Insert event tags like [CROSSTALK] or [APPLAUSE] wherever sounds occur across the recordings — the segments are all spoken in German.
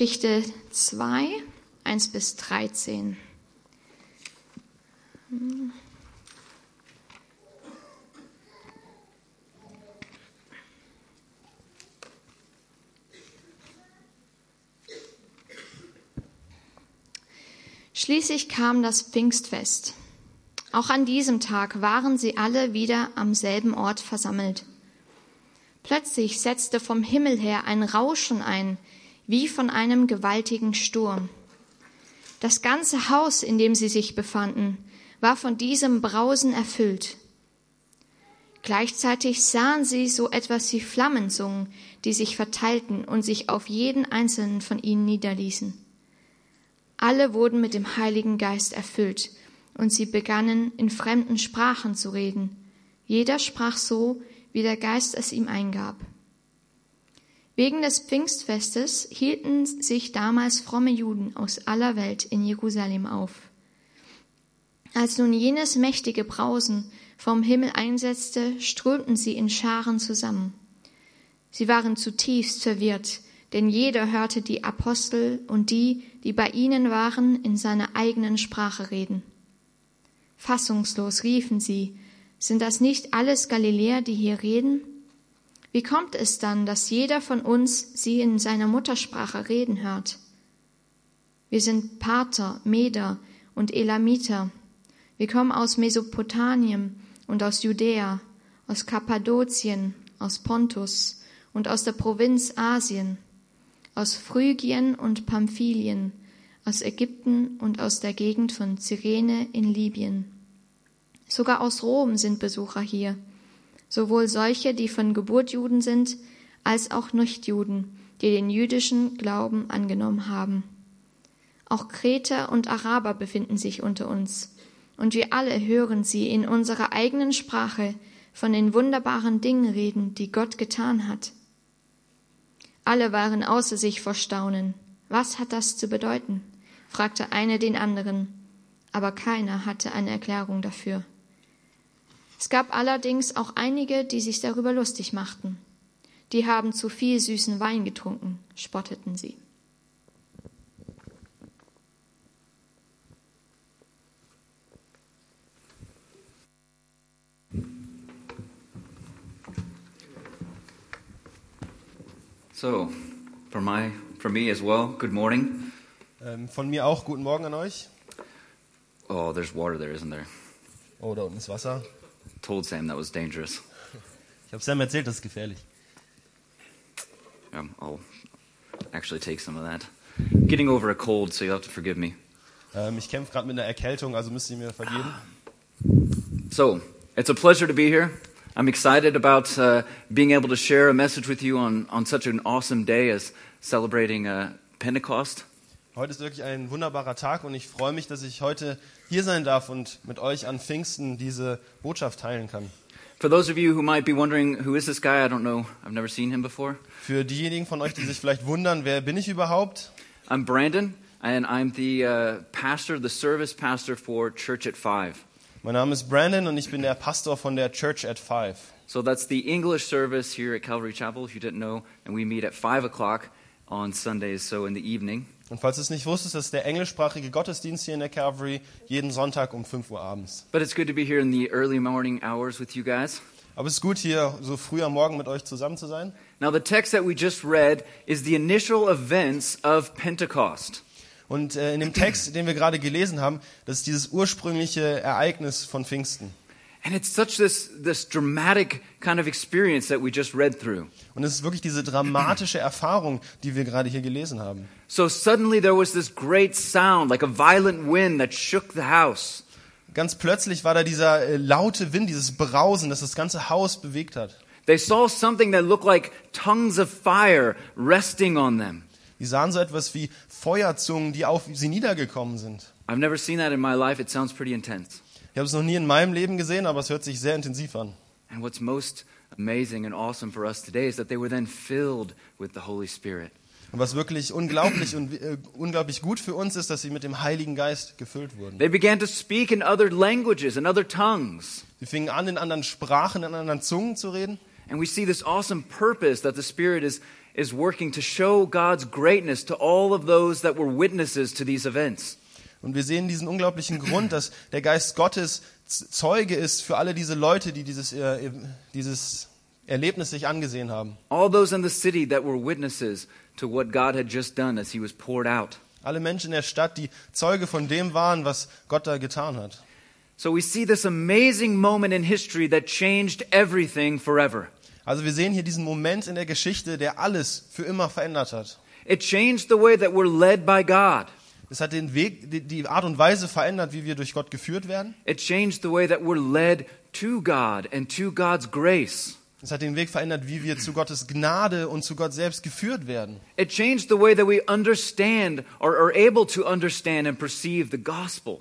Geschichte 2, 1 bis 13. Schließlich kam das Pfingstfest. Auch an diesem Tag waren sie alle wieder am selben Ort versammelt. Plötzlich setzte vom Himmel her ein Rauschen ein, wie von einem gewaltigen Sturm. Das ganze Haus, in dem sie sich befanden, war von diesem Brausen erfüllt. Gleichzeitig sahen sie so etwas wie Flammenzungen, die sich verteilten und sich auf jeden einzelnen von ihnen niederließen. Alle wurden mit dem Heiligen Geist erfüllt, und sie begannen in fremden Sprachen zu reden. Jeder sprach so, wie der Geist es ihm eingab. Wegen des Pfingstfestes hielten sich damals fromme Juden aus aller Welt in Jerusalem auf. Als nun jenes mächtige Brausen vom Himmel einsetzte, strömten sie in Scharen zusammen. Sie waren zutiefst verwirrt, denn jeder hörte die Apostel und die, die bei ihnen waren, in seiner eigenen Sprache reden. Fassungslos riefen sie, sind das nicht alles Galiläer, die hier reden? Wie kommt es dann, dass jeder von uns sie in seiner Muttersprache reden hört? Wir sind Pater, Meder und Elamiter. Wir kommen aus Mesopotamien und aus Judäa, aus Kappadokien, aus Pontus und aus der Provinz Asien aus Phrygien und Pamphylien, aus Ägypten und aus der Gegend von Cyrene in Libyen. Sogar aus Rom sind Besucher hier, sowohl solche, die von Geburt Juden sind, als auch Nichtjuden, die den jüdischen Glauben angenommen haben. Auch Kreter und Araber befinden sich unter uns, und wir alle hören sie in unserer eigenen Sprache von den wunderbaren Dingen reden, die Gott getan hat. Alle waren außer sich vor Staunen. Was hat das zu bedeuten? fragte einer den anderen, aber keiner hatte eine Erklärung dafür. Es gab allerdings auch einige, die sich darüber lustig machten. Die haben zu viel süßen Wein getrunken, spotteten sie. So, for my, for me as well, good morning. Ähm, von mir auch guten Morgen an euch. Oh, there's water there, isn't there? Oh, da unten ist Wasser. Told Sam that was dangerous. Ich habe Sam erzählt, das ist gefährlich. Um, I'll actually take some of that. Getting over a cold, so you'll have to forgive me. Ähm, ich kämpfe gerade mit einer Erkältung, also müsst ihr mir vergeben. So, it's a pleasure to be here. I'm excited about uh, being able to share a message with you on, on such an awesome day as celebrating uh, Pentecost. Heute ist wirklich ein wunderbarer Tag und ich freue mich, dass ich heute hier sein darf und mit euch an Pfingsten diese Botschaft teilen kann. For those of you who might be wondering, who is this guy? I don't know. I've never seen him before. Für diejenigen von euch, die sich vielleicht wundern, wer bin ich überhaupt? I'm Brandon, and I'm the uh, pastor, the service pastor for Church at Five. Mein Name ist Brandon und ich bin der Pastor von der Church at Five. So that's the English service here at Calvary Chapel, if you didn't know, and we meet at 5 o'clock on Sundays, so in the evening. Und falls du es nicht wusstest, ist der englischsprachige Gottesdienst hier in der Calvary, jeden Sonntag um 5 Uhr abends. But it's good to be here in the early morning hours with you guys. Aber es ist gut, hier so früh am Morgen mit euch zusammen zu sein. Now, the text that we just read is the initial events of Pentecost. Und äh, in dem Text, den wir gerade gelesen haben, das ist dieses ursprüngliche Ereignis von Pfingsten. And it's such this, this dramatic kind of experience that we just read through. Und es ist wirklich diese dramatische Erfahrung, die wir gerade hier gelesen haben. So suddenly there was this great sound, like a violent wind that shook the house. Ganz plötzlich war da dieser äh, laute Wind, dieses Brausen, das das ganze Haus bewegt hat. They saw something that looked like tongues of fire resting on them. Die sahen so etwas wie Feuerzungen, die auf sie niedergekommen sind. I've never seen that in my life. It sounds pretty intense. Ich habe es noch nie in meinem Leben gesehen, aber es hört sich sehr intensiv an. And what's most amazing and awesome for us today is that they were then filled with the Holy Spirit. Und was wirklich unglaublich und äh, unglaublich gut für uns ist, dass sie mit dem Heiligen Geist gefüllt wurden. They began to speak in other languages and other tongues. Sie fingen an, in anderen Sprachen, in anderen Zungen zu reden. And we see this awesome purpose that the Spirit is, is working to show God's greatness to all of those that were witnesses to these events. Und wir sehen diesen unglaublichen Grund, dass der Geist Gottes Zeuge ist für alle diese Leute, die dieses, äh, dieses Erlebnis sich angesehen haben. All those in the city that were witnesses to what God had just done as he was poured out. Alle Menschen in der Stadt, die Zeuge von dem waren, was Gott da getan hat. So we see this amazing moment in history that changed everything forever. Also wir sehen hier diesen Moment in der Geschichte, der alles für immer verändert hat. It changed the way that we're led by God. Es hat den Weg, die- die Art und Weise verändert, wie wir durch Gott geführt werden. It changed the way that we're led to God and to God's grace. Es hat den Weg verändert, wie wir zu Gottes Gnade und zu Gott selbst geführt werden. It changed the way that we understand or are able to understand and perceive the gospel.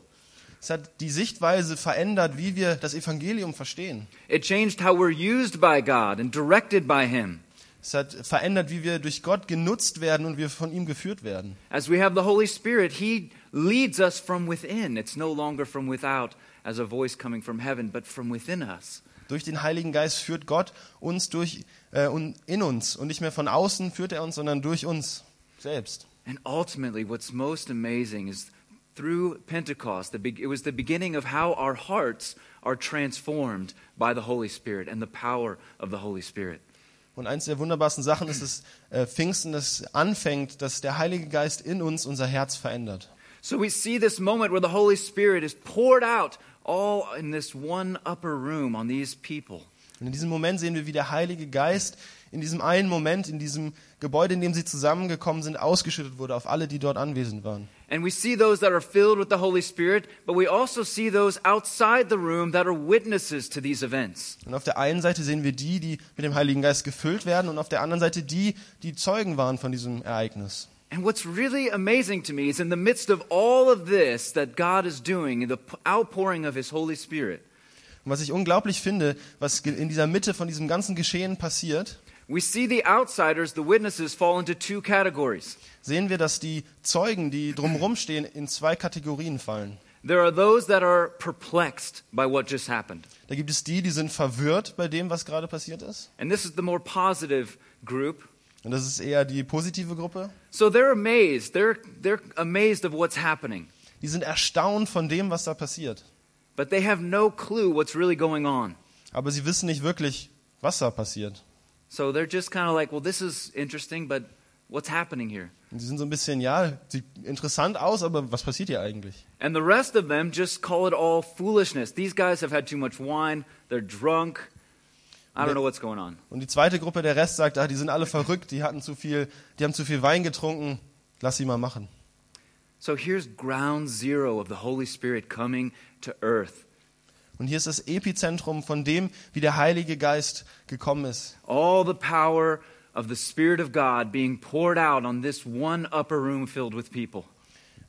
Es hat die Sichtweise verändert, wie wir das Evangelium verstehen. It changed how we're used by God and directed by Him. Es hat verändert, wie wir durch Gott genutzt werden und wir von ihm geführt werden. As we have the Holy Spirit, He leads us from within. It's no longer from without as a voice coming from heaven, but from within us. Durch den Heiligen Geist führt Gott uns durch äh, in uns und nicht mehr von außen führt er uns, sondern durch uns selbst. And ultimately, what's most amazing is through Pentecost, it was the beginning of how our hearts are transformed by the Holy Spirit and the power of the Holy Spirit. Und eins der wunderbarsten Sachen ist es äh, Pfingsten, das anfängt, dass der Heilige Geist in uns unser Herz verändert. So we see this moment where the Holy Spirit is poured out all in this one upper room on these people. Und in diesem Moment sehen wir, wie der Heilige Geist in diesem einen Moment, in diesem Gebäude, in dem sie zusammengekommen sind, ausgeschüttet wurde auf alle, die dort anwesend waren. And we see those that are filled with the Holy Spirit, but we also see those outside the room that are witnesses to these events. Und auf der einen Seite sehen wir die, die mit dem Heiligen Geist gefüllt werden, und auf der anderen Seite die, die Zeugen waren von diesem Ereignis. And what's really amazing to me is in the midst of all of this that God is doing, the outpouring of His Holy Spirit, Und was ich unglaublich finde, was in dieser Mitte von diesem ganzen Geschehen passiert, we see the outsiders, the witnesses, fall into two categories. sehen wir, dass die Zeugen, die drumherum stehen, in zwei Kategorien fallen. There are those that are perplexed by what just happened. Da gibt es die, die sind verwirrt bei dem, was gerade passiert ist. And this is the more positive group. Und das ist eher die positive Gruppe. So they're amazed. They're, they're amazed of what's happening. Die sind erstaunt von dem, was da passiert. But they have no clue what's really going on. Aber sie wissen nicht wirklich, was da passiert. So they're just kind of like, well, this is interesting, but what's happening here? Und sie sind so ein bisschen, ja, sieht interessant aus, aber was passiert hier eigentlich? And the rest of them just call it all foolishness. These guys have had too much wine. They're drunk. I don't know what's going on. Und die zweite Gruppe, der Rest sagt, ah, die sind alle verrückt, die hatten zu viel, die haben zu viel Wein getrunken, lass sie mal machen. So here's ground zero of the Holy Spirit coming to earth. Und hier ist das Epizentrum von dem, wie der Heilige Geist gekommen ist. All the power of the Spirit of God being poured out on this one upper room filled with people.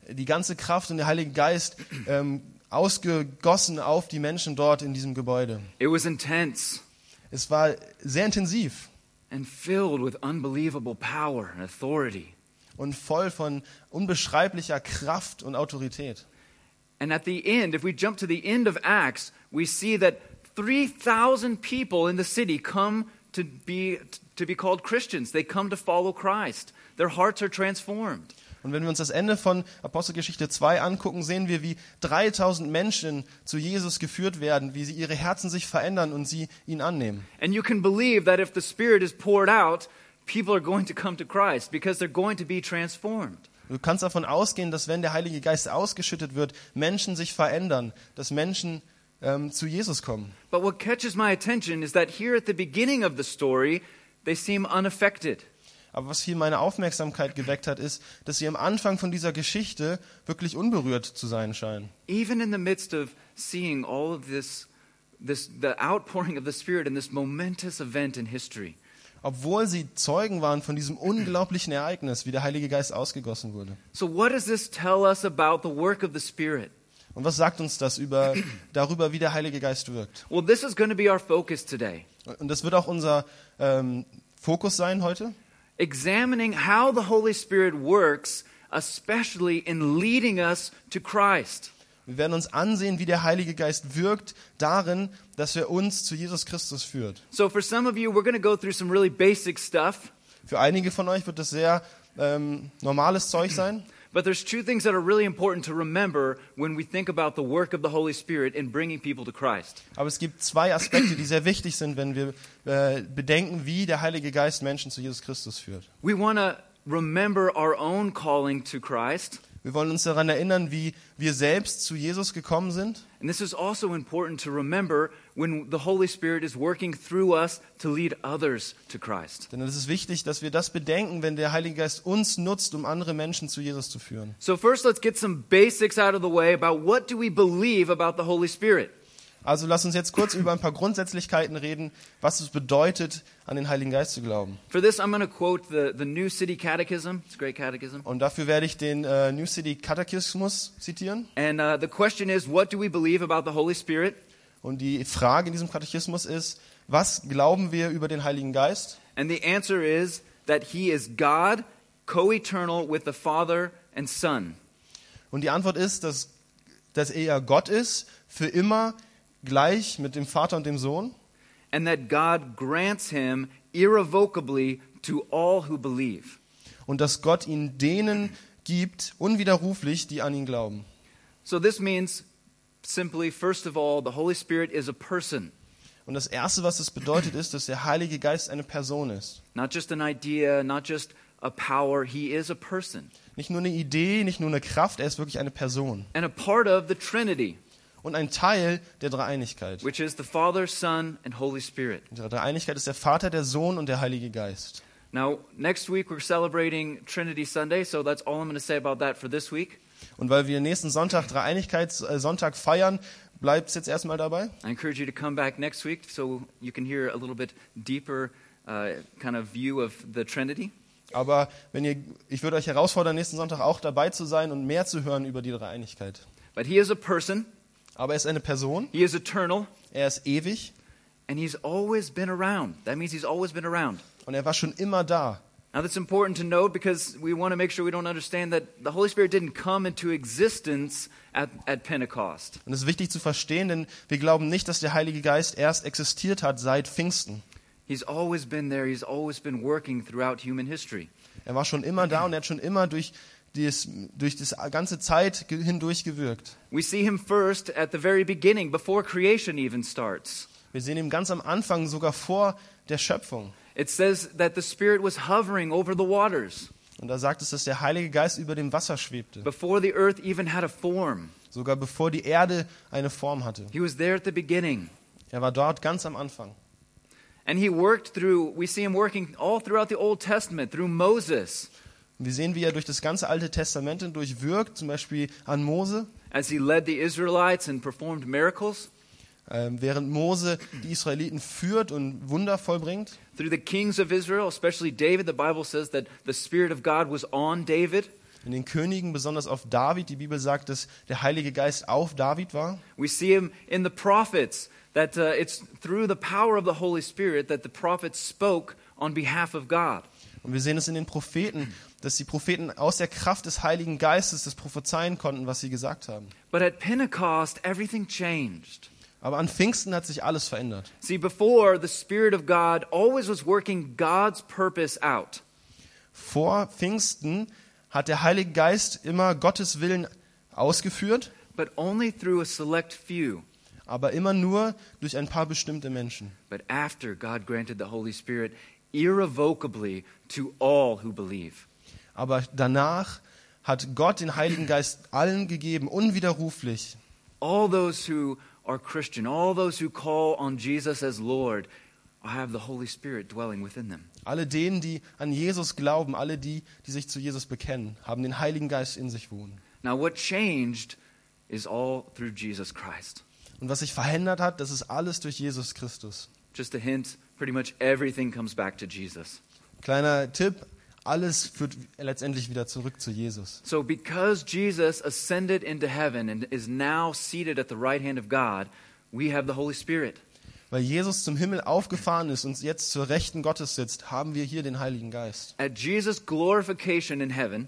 Die ganze Kraft und der Heilige Geist ähm, ausgegossen auf die Menschen dort in diesem Gebäude. It was intense Es war sehr intensiv and filled with unbelievable power and authority. und voll von unbeschreiblicher Kraft und Autorität. And at the end, if we jump to the end of Acts, we see that 3,000 people in the city come to be, to be called Christians. They come to follow Christ. Their hearts are transformed. Und wenn wir uns das Ende von Apostelgeschichte 2 angucken, sehen wir, wie 3000 Menschen zu Jesus geführt werden, wie sie ihre Herzen sich verändern und sie ihn annehmen. And you can believe that if the Spirit is poured out, people are going to come to Christ because they're going to be transformed. Du kannst davon ausgehen, dass wenn der Heilige Geist ausgeschüttet wird, Menschen sich verändern, dass Menschen ähm, zu Jesus kommen. But what catches my attention is that here at the beginning of the story, they seem unaffected. Aber was hier meine Aufmerksamkeit geweckt hat, ist, dass sie am Anfang von dieser Geschichte wirklich unberührt zu sein scheinen. Even in the midst of seeing all of this, this the outpouring of the Spirit in this momentous event in history. Obwohl sie Zeugen waren von diesem unglaublichen Ereignis, wie der Heilige Geist ausgegossen wurde. So, what does this tell us about the work of the Spirit? Und was sagt uns das über, [CLEARS THROAT] darüber, wie der Heilige Geist wirkt? Well, this is going to be our focus today, Und das wird auch unser ähm, Fokus sein heute. examining how the Holy Spirit works, especially in leading us to Christ. Wir werden uns ansehen, wie der Heilige Geist wirkt darin, dass er uns zu Jesus Christus führt. So, for some of you, we're going to go through some really basic stuff. Für einige von euch wird das sehr ähm, normales Zeug sein. But there's two things that are really important to remember when we think about the work of the Holy Spirit in bringing people to Christ. Aber es gibt zwei Aspekte, die sehr wichtig sind, wenn wir äh, bedenken, wie der Heilige Geist Menschen zu Jesus Christus führt. We want to remember our own calling to Christ. Wir wollen uns daran erinnern, wie wir selbst zu Jesus gekommen sind. And this is also important to remember when the Holy Spirit is working through us to lead others to Christ. Denn es ist wichtig, dass wir das bedenken, wenn der Heilige Geist uns nutzt, um andere Menschen zu Jesus zu führen. So first let's get some basics out of the way about what do we believe about the Holy Spirit? Also lass uns jetzt kurz über ein paar Grundsätzlichkeiten reden, was es bedeutet, an den Heiligen Geist zu glauben. For this I'm going to quote the, the New City Catechism. It's a great catechism. Und dafür werde ich den äh, New City Katechismus zitieren. And uh, the question is what do we believe about the Holy Spirit? Und die Frage in diesem Katechismus ist, was glauben wir über den Heiligen Geist? And the answer is that he is God, co-eternal with the Father and Son. Und die Antwort ist, dass, dass er Gott ist, für immer gleich mit dem Vater und dem Sohn. and that God grants him irrevocably to all who believe. Und dass Gott ihn denen gibt, unwiderruflich, die an ihn glauben. So this means simply, first of all, the Holy Spirit is a person, Und das Erste, was es bedeutet, ist, dass der Heilige Geist eine Person ist. not just an idea, not just a power. He is a person Nicht nur eine Idee, nicht nur eine Kraft, er ist wirklich eine Person. and a part of the Trinity, Und ein Teil der Dreieinigkeit. which is the Father, Son, and Holy Spirit. Der Dreieinigkeit ist der Vater, der Sohn und der Heilige Geist. Now, next week we're celebrating Trinity Sunday, so that's all I'm going to say about that for this week. Und weil wir nächsten Sonntag Dreieinigkeitssonntag feiern, bleibt es jetzt erstmal dabei. I encourage you to come back next week so you can hear a little bit deeper uh, kind of view of the Trinity. Aber wenn ihr, ich würde euch herausfordern, nächsten Sonntag auch dabei zu sein und mehr zu hören über die Dreieinigkeit. But he is a person, Aber er ist eine Person, he is eternal, er ist ewig and he's always been around. That means he's always been around. und er war schon immer da. Now, that's important to note because we want to make sure we don't understand that the Holy Spirit didn't come into existence at, at Pentecost. Und es ist wichtig zu verstehen, denn wir glauben nicht, dass der Heilige Geist erst existiert hat seit Pfingsten. He's always been there, he's always been working throughout human history. Er war schon immer da und er hat schon immer durch, dies, durch das ganze Zeit hindurch gewirkt. We see him first at the very beginning, before creation even starts. Wir sehen ihn ganz am Anfang, sogar vor der Schöpfung. It says that the Spirit was hovering over the waters Und da sagt es, dass der Heilige Geist über dem Wasser schwebte, before the earth even had a form. sogar bevor die Erde eine Form hatte. He was there at the beginning. Er war dort ganz am Anfang. And he worked through, we see him working all throughout the Old Testament, through Moses, wir sehen, wie er durch das ganze Alte Testament hindurch wirkt, zum Beispiel an Mose, as he led the Israelites and performed miracles, ähm, während Mose die Israeliten führt und Wunder vollbringt. through the kings of Israel, especially David. The Bible says that the Spirit of God was on David. In den Königen, besonders auf David, die Bibel sagt, dass der Heilige Geist auf David war. We see him in the prophets, that uh, it's through the power of the Holy Spirit that the prophets spoke on behalf of God. Und wir sehen es in den Propheten, dass die Propheten aus der Kraft des Heiligen Geistes das prophezeien konnten, was sie gesagt haben. But at Pentecost, everything changed. Aber an Pfingsten hat sich alles verändert. See, before, the Spirit of God always was working God's purpose out. Vor Pfingsten hat der Heilige Geist immer Gottes Willen ausgeführt, but only through a select few. aber immer nur durch ein paar bestimmte Menschen. But after God granted the Holy Spirit irrevocably to all who believe. Aber danach hat Gott den Heiligen Geist allen gegeben, unwiderruflich. All those who are Christian, all those who call on Jesus as Lord, have the Holy Spirit dwelling within them. Alle denen, die an Jesus glauben, alle die, die sich zu Jesus bekennen, haben den Heiligen Geist in sich wohnen. Now, what changed is all through Jesus Christ. Und was sich verändert hat, das ist alles durch Jesus Christus. Just a hint pretty much everything comes back to Jesus. Kleiner Tipp, alles führt letztendlich wieder zurück zu Jesus. So, because Jesus ascended into heaven and is now seated at the right hand of God, we have the Holy Spirit. Weil Jesus zum Himmel aufgefahren ist und jetzt zur Rechten Gottes sitzt, haben wir hier den Heiligen Geist. At Jesus' glorification in heaven,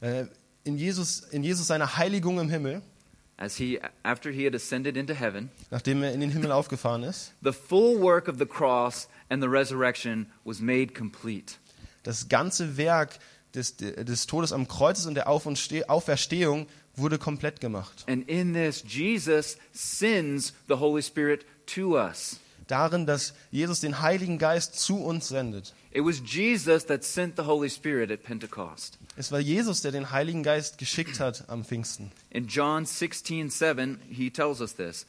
Äh, In Jesus, in Jesus seiner Heiligung im Himmel, as he after he had ascended into heaven, nachdem er in den Himmel aufgefahren ist, the full work of the cross and the resurrection was made complete. Das ganze Werk des, des Todes am Kreuz und der Auf und Ste Auferstehung wurde komplett gemacht. And in this, Jesus sends the Holy Spirit to us. Darin, dass Jesus den Heiligen Geist zu uns sendet. It was Jesus that sent the Holy Spirit at Pentecost. Es war Jesus, der den Heiligen Geist geschickt hat am Pfingsten. In John 16, 7, he tells us this.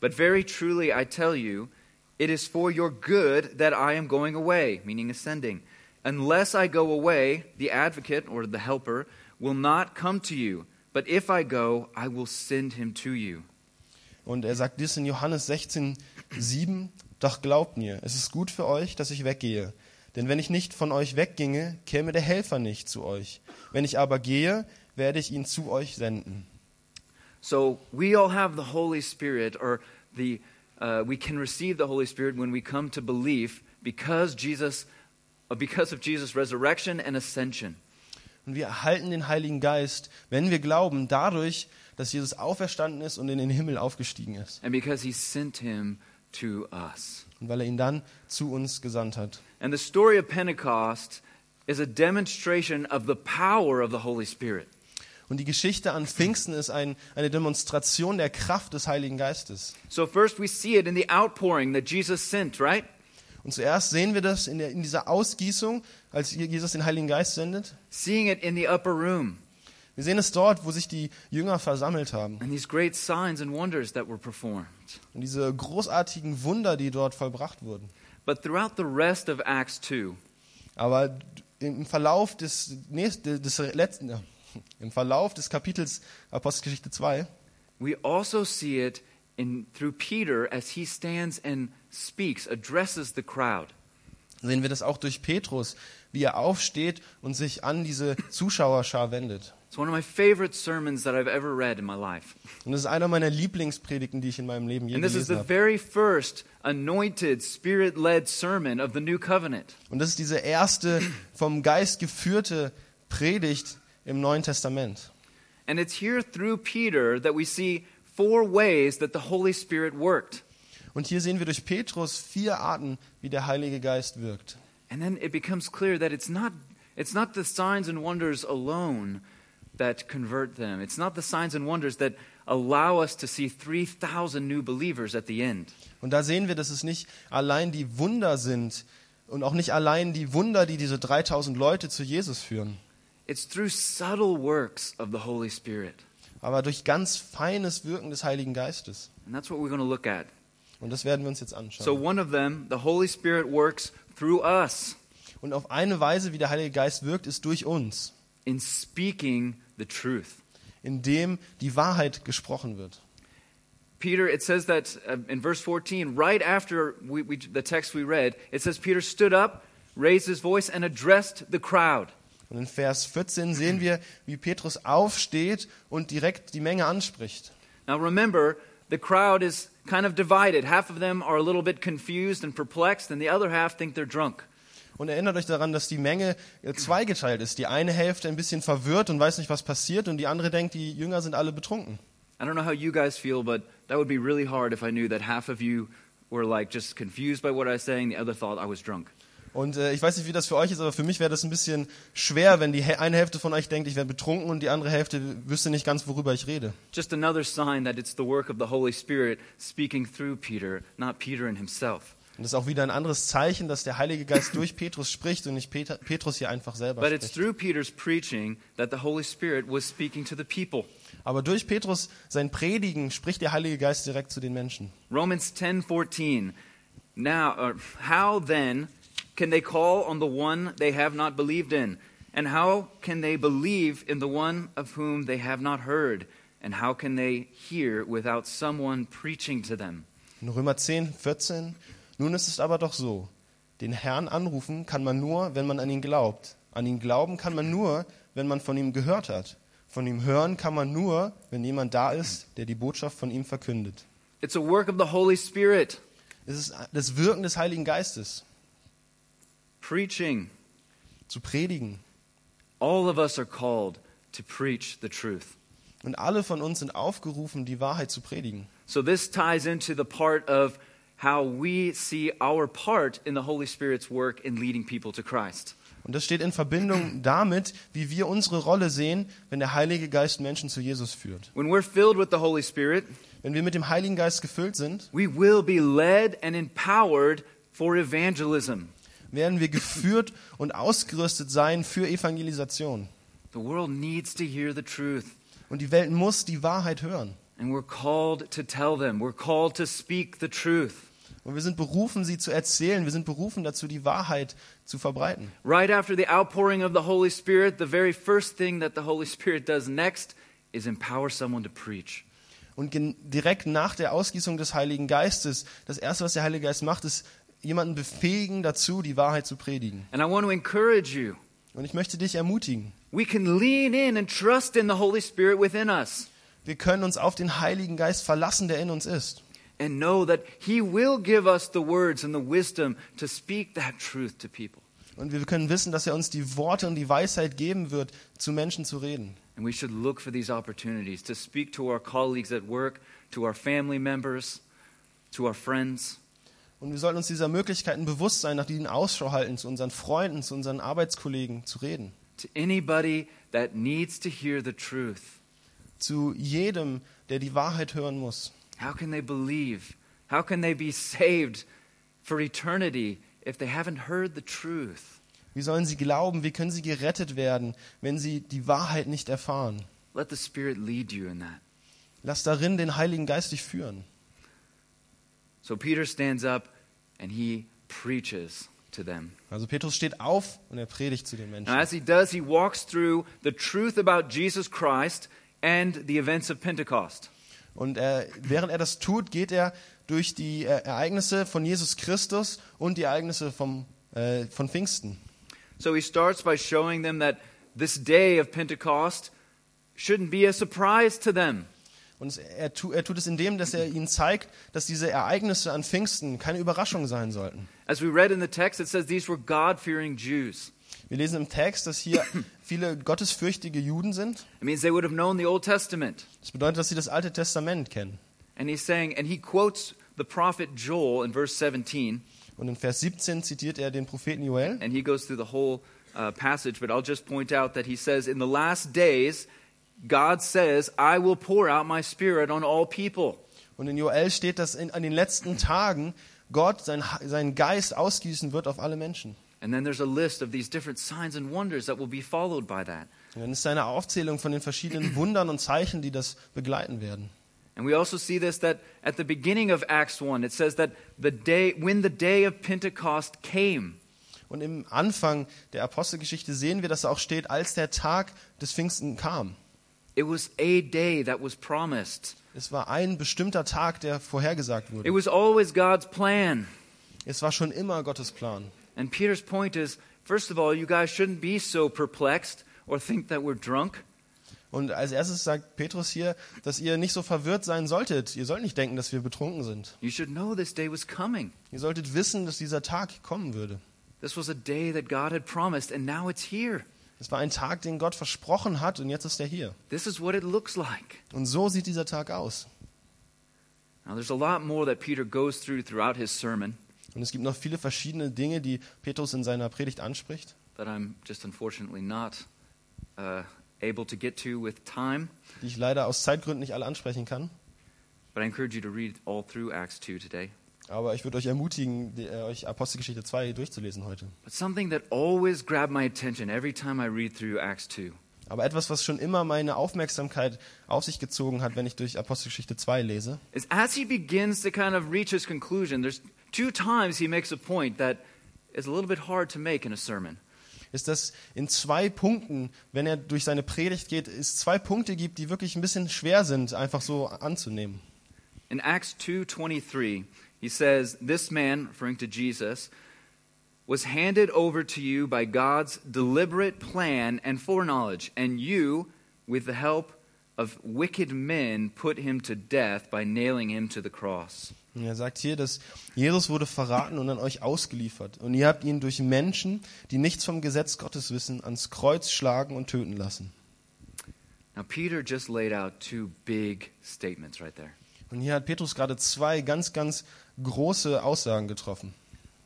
But very truly I tell you, it is for your good that I am going away, meaning ascending. Unless I go away, the advocate, or the helper, will not come to you. But if I go, I will send him to you. Und er sagt dies in Johannes 16, 7. Doch glaubt mir, es ist gut für euch, dass ich weggehe. Denn wenn ich nicht von euch wegginge, käme der Helfer nicht zu euch. Wenn ich aber gehe, werde ich ihn zu euch senden. So we all have the Holy Spirit, or the, uh, we can receive the Holy Spirit when we come to belief because Jesus, because of Jesus' resurrection and ascension. Und wir erhalten den Heiligen Geist, wenn wir glauben, dadurch, dass Jesus auferstanden ist und in den Himmel aufgestiegen ist. and because he sent him to us. Und weil er ihn dann zu uns gesandt hat. And the story of Pentecost is a demonstration of the power of the Holy Spirit. Und die Geschichte an Pfingsten ist ein, eine Demonstration der Kraft des Heiligen Geistes. So, first we see it in the outpouring that Jesus sent, right? Und zuerst sehen wir das in, der, in dieser Ausgießung, als Jesus den Heiligen Geist sendet. Seeing it in the upper room Wir sehen es dort, wo sich die Jünger versammelt haben. and these great signs and wonders that were performed. Und diese großartigen Wunder, die dort vollbracht wurden. But throughout the rest of Acts 2, Aber im Verlauf des, nächsten, des letzten, ja, im Verlauf des Kapitels Apostelgeschichte 2 we also see it in, through Peter as he stands and speaks, addresses the crowd. sehen wir das auch durch Petrus, wie er aufsteht und sich an diese Zuschauerschar wendet. It's one of my favorite sermons that I've ever read in my life. Und das ist einer meiner Lieblingspredigten, die ich in meinem Leben je And this is gelesen the habe. very first anointed, spirit led sermon of the new covenant. Und das ist diese erste vom Geist geführte Predigt im Neuen Testament. And it's here through Peter that we see four ways that the Holy Spirit worked. Und hier sehen wir durch Petrus vier Arten, wie der Heilige Geist wirkt. And then it becomes clear that it's not, it's not the signs and wonders alone that convert them. It's not the signs and wonders that allow us to see 3,000 new believers at the end. Und da sehen wir, dass es nicht allein die Wunder sind und auch nicht allein die Wunder, die diese 3000 Leute zu Jesus führen, It's through subtle works of the Holy Spirit. aber durch ganz feines Wirken des Heiligen Geistes. And that's what we're going to look at. Und das werden wir uns jetzt So, anschauen. one of them, the Holy Spirit works through us Und auf eine Weise, wie der Heilige Geist wirkt, ist durch uns, in speaking the truth. indem die Wahrheit gesprochen wird. Peter, it says that uh, in verse 14, right after we, we, the text we read, it says Peter stood up, raised his voice, and addressed the crowd. Und in Vers 14 sehen wir, wie Petrus aufsteht und direkt die Menge anspricht. Now remember, the crowd is kind of divided. Half of them are a little bit confused and perplexed, and the other half think they're drunk. Und erinnert euch daran, dass die Menge äh, zweigeteilt ist. Die eine Hälfte ein bisschen verwirrt und weiß nicht, was passiert, und die andere denkt, die Jünger sind alle betrunken. I don't know how you guys feel, but that would be really hard if I knew that half of you were like just confused by what I was saying, the other thought I was drunk. Und äh, ich weiß nicht, wie das für euch ist, aber für mich wäre das ein bisschen schwer, wenn die eine Hälfte von euch denkt, ich werde betrunken und die andere Hälfte wüsste nicht ganz, worüber ich rede. Just another sign that it's the work of the Holy Spirit speaking through Peter, not Peter in himself. Und das ist auch wieder ein anderes Zeichen, dass der Heilige Geist durch Petrus spricht und nicht Peter, Petrus hier einfach selber But it's spricht. through Peter's preaching that the Holy Spirit was speaking to the people. Aber durch Petrus sein Predigen spricht der Heilige Geist direkt zu den Menschen. Romans 10:14. Now, uh, how then can they call on the one they have not believed in? And how can they believe in the one of whom they have not heard? And how can they hear without someone preaching to them? In Römer 10, 14. Nun ist es aber doch so. Den Herrn anrufen kann man nur, wenn man an ihn glaubt. An ihn glauben kann man nur, wenn man von ihm gehört hat. Von ihm hören kann man nur, wenn jemand da ist, der die Botschaft von ihm verkündet. It's a work of the Holy Spirit, Es ist das Wirken des Heiligen Geistes, preaching. zu predigen. All of us are called to preach the truth. Und alle von uns sind aufgerufen, die Wahrheit zu predigen. So this ties into the part of how we see our part in the Holy Spirit's work in leading people to Christ. Und das steht in Verbindung damit, wie wir unsere Rolle sehen, wenn der Heilige Geist Menschen zu Jesus führt. When we're filled with the Holy Spirit, Wenn wir mit dem Heiligen Geist gefüllt sind, we will be led and empowered for evangelism. Werden wir geführt und ausgerüstet sein für Evangelisation. The world needs to hear the truth. Und die Welt muss die Wahrheit hören. And we're called to tell them. We're called to speak the truth. Und wir sind berufen, sie zu erzählen. Wir sind berufen dazu, die Wahrheit zu verbreiten. Right after the outpouring of the Holy Spirit, the very first thing that the Holy Spirit does next is empower someone to preach. Und direkt nach der Ausgießung des Heiligen Geistes, das Erste, was der Heilige Geist macht, ist jemanden befähigen dazu, die Wahrheit zu predigen. And I want to encourage you. Und ich möchte dich ermutigen. We can lean in and trust in the Holy Spirit within us Wir können uns auf den Heiligen Geist verlassen, der in uns ist. and know that He will give us the words and the wisdom to speak that truth to people. Und wir können wissen, dass er uns die Worte und die Weisheit geben wird, zu Menschen zu reden. And we should look for these opportunities to speak to our colleagues at work, to our family members, to our friends. Und wir sollten uns dieser Möglichkeiten bewusst sein, nach denen Ausschau halten, zu unseren Freunden, zu unseren Arbeitskollegen zu reden. to anybody that needs to hear the truth. Zu jedem, der die Wahrheit hören muss. How can they believe? How can they be saved for eternity if they haven't heard the truth? Wie sollen sie glauben? Wie können sie gerettet werden, wenn sie die Wahrheit nicht erfahren? Let the Spirit lead you in that. Lass darin den Heiligen Geist dich führen. So Peter stands up and he preaches to them. Also Petrus steht auf und er predigt zu den Now, Menschen. as he does, he walks through the truth about Jesus Christ and the events of Pentecost. Und er, während er das tut, geht er durch die äh, Ereignisse von Jesus Christus und die Ereignisse vom, äh, von Pfingsten. So he starts by showing them that this day of Pentecost shouldn't be a surprise to them. Und er, tu, er tut es indem, dass er ihnen zeigt, dass diese Ereignisse an Pfingsten keine Überraschung sein sollten. As we read in the text, it says these were God fearing Jews. Wir lesen im Text, dass hier [COUGHS] viele gottesfürchtige Juden sind. It means they would have known the Old Testament. Das bedeutet, dass sie das Alte Testament kennen. And he's saying, and he quotes the prophet Joel in verse 17, Und in Vers 17 zitiert er den Propheten Joel. and he goes through the whole uh, passage, but I'll just point out that he says, In the last days, God says, I will pour out my spirit on all people. Und in Joel steht, dass in, an den letzten Tagen Gott sein, seinen Geist ausgießen wird auf alle Menschen. And then there's a list of these different signs and wonders that will be followed by that. Und dann ist eine Aufzählung von den verschiedenen [CLEARS THROAT] Wundern und Zeichen, die das begleiten werden. And we also see this that at the beginning of Acts 1, it says that the day, when the day of Pentecost came, Und im Anfang der Apostelgeschichte sehen wir, dass auch steht, als der Tag des Pfingsten kam. It was a day that was promised. Es war ein bestimmter Tag, der vorhergesagt It wurde. was always God's plan. Es war schon immer Gottes Plan. And Peter's point is first of all, you guys shouldn't be so perplexed or think that we're drunk. Und als erstes sagt Petrus hier, dass ihr nicht so verwirrt sein solltet. Ihr sollt nicht denken, dass wir betrunken sind. You should know this day was coming. Ihr solltet wissen, dass dieser Tag kommen würde. This was a day that God had promised, and now it's here. Es war ein Tag, den Gott versprochen hat und jetzt ist er hier. This is what it looks like. Und so sieht dieser Tag aus. Now, there's a lot more that Peter goes through throughout his sermon Und es gibt noch viele verschiedene Dinge, die Petrus in seiner Predigt anspricht, that I'm just unfortunately not uh, able to get to with time. die ich leider aus Zeitgründen nicht alle ansprechen kann. But I encourage you to read all through Acts 2 today. Aber ich würde euch ermutigen, die, äh, euch Apostelgeschichte 2 durchzulesen heute. But something that always grabbed my attention every time I read through Acts 2 Aber etwas, was schon immer meine Aufmerksamkeit auf sich gezogen hat, wenn ich durch Apostelgeschichte 2 lese, is as he begins to kind of reach his conclusion, there's two times he makes a point that is a little bit hard to make in a sermon. ist, dass in zwei Punkten, wenn er durch seine Predigt geht, es zwei Punkte gibt, die wirklich ein bisschen schwer sind, einfach so anzunehmen. In Acts 2:23, he says, "This man, referring to Jesus, was handed over to you by God's deliberate plan and foreknowledge, and you, with the help of wicked men, put him to death by nailing him to the cross." Er sagt hier, dass Jesus wurde verraten und an euch ausgeliefert. Und ihr habt ihn durch Menschen, die nichts vom Gesetz Gottes wissen, ans Kreuz schlagen und töten lassen. Now Peter just laid out two big statements right there. Und hier hat Petrus gerade zwei ganz, ganz große Aussagen getroffen.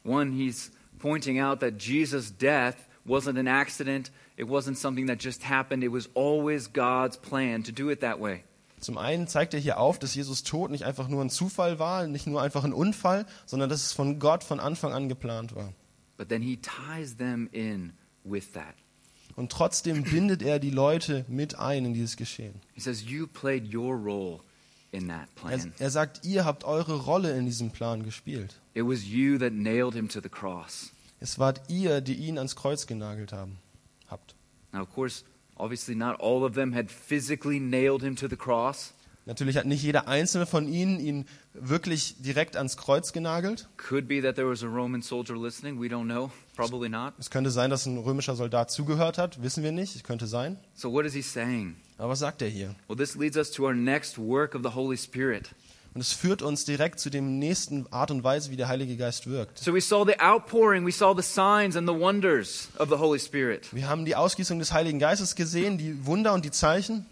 One, he's pointing out that Jesus' death wasn't an accident. It wasn't something that just happened. It was always God's plan to do it that way. Zum einen zeigt er hier auf, dass Jesus Tod nicht einfach nur ein Zufall war, nicht nur einfach ein Unfall, sondern dass es von Gott von Anfang an geplant war. But then he ties them in with that. Und trotzdem bindet er die Leute mit ein in dieses Geschehen. He says, You played your role in that Er, plan. er sagt, ihr habt eure Rolle in diesem Plan gespielt. It was you that nailed him to the cross. Es wart ihr, die ihn ans Kreuz genagelt haben. Habt. Now, of course, obviously, not all of them had physically nailed him to the cross. Natürlich hat nicht jeder einzelne von ihnen ihn wirklich direkt ans Kreuz genagelt. Could be that there was a Roman soldier listening. We don't know. Probably not. Es könnte sein, dass ein römischer Soldat zugehört hat, wissen wir nicht. Es könnte sein. So, what is he saying? Aber was sagt er hier? Well, this leads us to our next work of the Holy Spirit. Und es führt uns direkt zu dem nächsten Art und Weise, wie der Heilige Geist wirkt. So, we saw the outpouring, we saw the signs and the wonders of the Holy Spirit. Wir haben die Ausgießung des Heiligen Geistes gesehen, die Wunder und die Zeichen.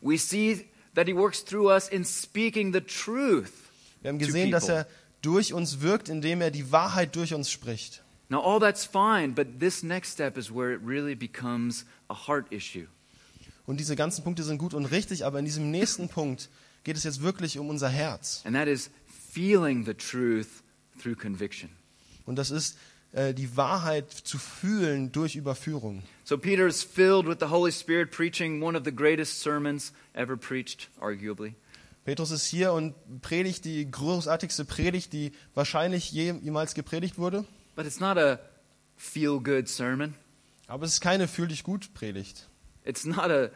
We see that he works through us in speaking the truth. Wir haben gesehen, dass er durch uns wirkt, indem er die Wahrheit durch uns spricht. Now, all that's fine, but this next step is where it really becomes a heart issue. Und diese ganzen Punkte sind gut und richtig, aber in diesem nächsten Punkt geht es jetzt wirklich um unser Herz. And that is feeling the truth through conviction. Und das ist äh, die Wahrheit zu fühlen durch Überführung. So, Peter is filled with the Holy Spirit, preaching one of the greatest sermons ever preached, arguably. Petrus ist hier und predigt die großartigste Predigt, die wahrscheinlich je, jemals gepredigt wurde. But it's not a feel good sermon. Aber es ist keine Fühl dich gut Predigt. It's not a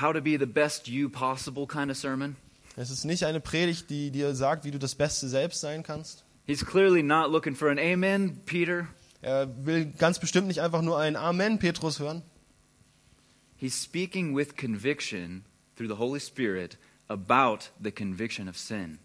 how to be the best you possible kind of sermon. Es ist nicht eine Predigt, die dir sagt, wie du das Beste selbst sein kannst. He's clearly not looking for an amen, Peter. Er will ganz bestimmt nicht einfach nur ein Amen, Petrus, hören. He's speaking with conviction through the Holy Spirit about the conviction of sin.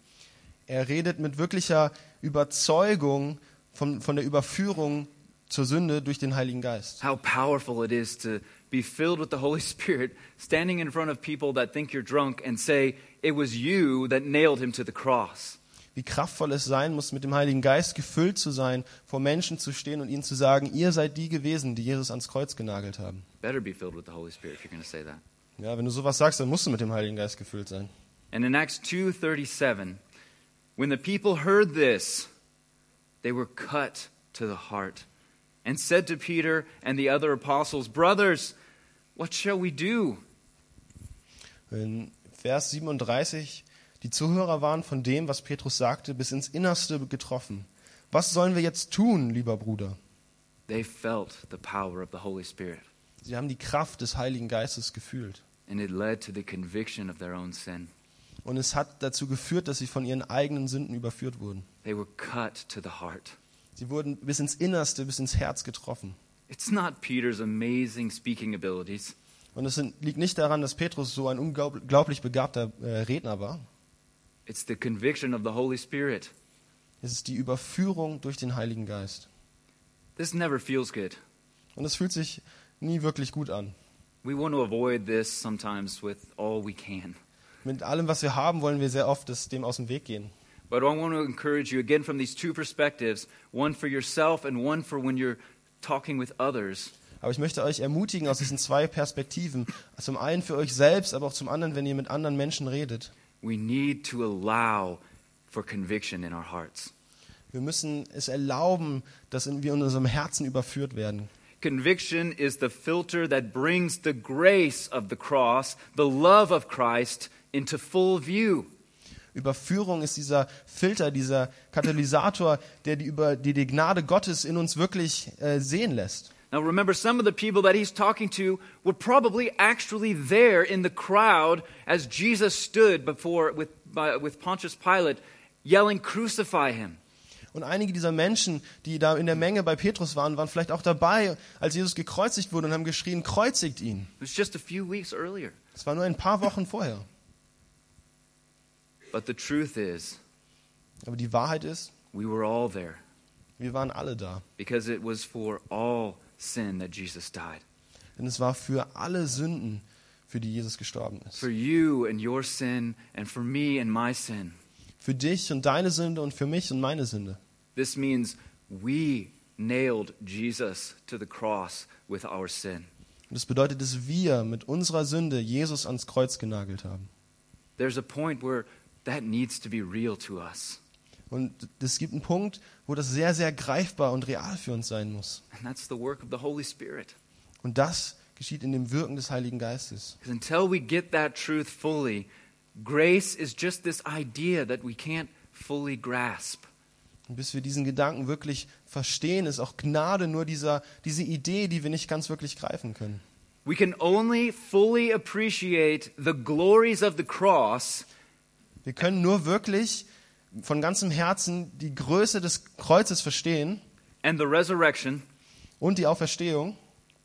Er redet mit wirklicher Überzeugung von, von der Überführung zur Sünde durch den Heiligen Geist. How powerful it is to be filled with the Holy Spirit, standing in front of people that think you're drunk and say, It was you that nailed him to the cross. Wie kraftvoll es sein muss, mit dem Heiligen Geist gefüllt zu sein, vor Menschen zu stehen und ihnen zu sagen, ihr seid die gewesen, die Jesus ans Kreuz genagelt haben. Ja, wenn du sowas sagst, dann musst du mit dem Heiligen Geist gefüllt sein. And in Acts 2:37, when the people heard this, they were cut to the heart and said to Peter and the other apostles, "Brothers, what shall we do?" In Vers 37, die Zuhörer waren von dem, was Petrus sagte, bis ins Innerste getroffen. Was sollen wir jetzt tun, lieber Bruder? They felt the power of the Holy Spirit, Sie haben die Kraft des Heiligen Geistes gefühlt. and it led to the conviction of their own sin. Und es hat dazu geführt, dass sie von ihren eigenen Sünden überführt wurden. They were cut to the heart. Sie wurden bis ins Innerste, bis ins Herz getroffen. It's not Peter's amazing speaking abilities. Und es liegt nicht daran, dass Petrus so ein unglaublich begabter äh, Redner war. It's the conviction of the Holy Spirit. Es ist die Überführung durch den Heiligen Geist. This never feels good. Und es fühlt sich nie wirklich gut an. We want to avoid this sometimes with all we can. Mit allem, was wir haben, wollen wir sehr oft das, dem aus dem Weg gehen. But I want to encourage you again from these two perspectives one for yourself and one for when you're talking with others. Aber ich möchte euch ermutigen aus diesen zwei Perspektiven. Zum einen für euch selbst, aber auch zum anderen, wenn ihr mit anderen Menschen redet. We need to allow for conviction in our hearts. Wir müssen es erlauben, dass wir in unserem Herzen überführt werden. Conviction is the filter that brings the grace of the cross, the love of Christ, into full view. Überführung ist dieser Filter, dieser Katalysator, der die, über, die, die Gnade Gottes in uns wirklich äh, sehen lässt. Now remember, some of the people that he's talking to were probably actually there in the crowd as Jesus stood before with, by, with Pontius Pilate, yelling, Crucify him. Und einige dieser Menschen, die da in der Menge bei Petrus waren, waren vielleicht auch dabei, als Jesus gekreuzigt wurde und haben geschrien, kreuzigt ihn. It was just a few weeks earlier. Das war nur ein paar Wochen vorher. But the truth is, Aber die Wahrheit ist, we were all there wir waren alle da. because it was for all sin that Jesus died. Denn es war für alle Sünden, für die Jesus gestorben ist. For you and your sin, and for me and my sin. Für dich und deine Sünde und für mich und meine Sünde. This means we nailed Jesus to the cross with our sin. Und das bedeutet, dass wir mit unserer Sünde Jesus ans Kreuz genagelt haben. There's a point where that needs to be real to us. Und es gibt einen Punkt, wo das sehr, sehr greifbar und real für uns sein muss. And that's the work of the Holy Spirit. Und das geschieht in dem Wirken des Heiligen Geistes. Until we get that truth fully, grace is just this idea that we can't fully grasp. Und bis wir diesen Gedanken wirklich verstehen, ist auch Gnade nur dieser, diese Idee, die wir nicht ganz wirklich greifen können. We can only fully appreciate the glories of the cross Wir können nur wirklich von ganzem Herzen die Größe des Kreuzes verstehen and the resurrection und die Auferstehung,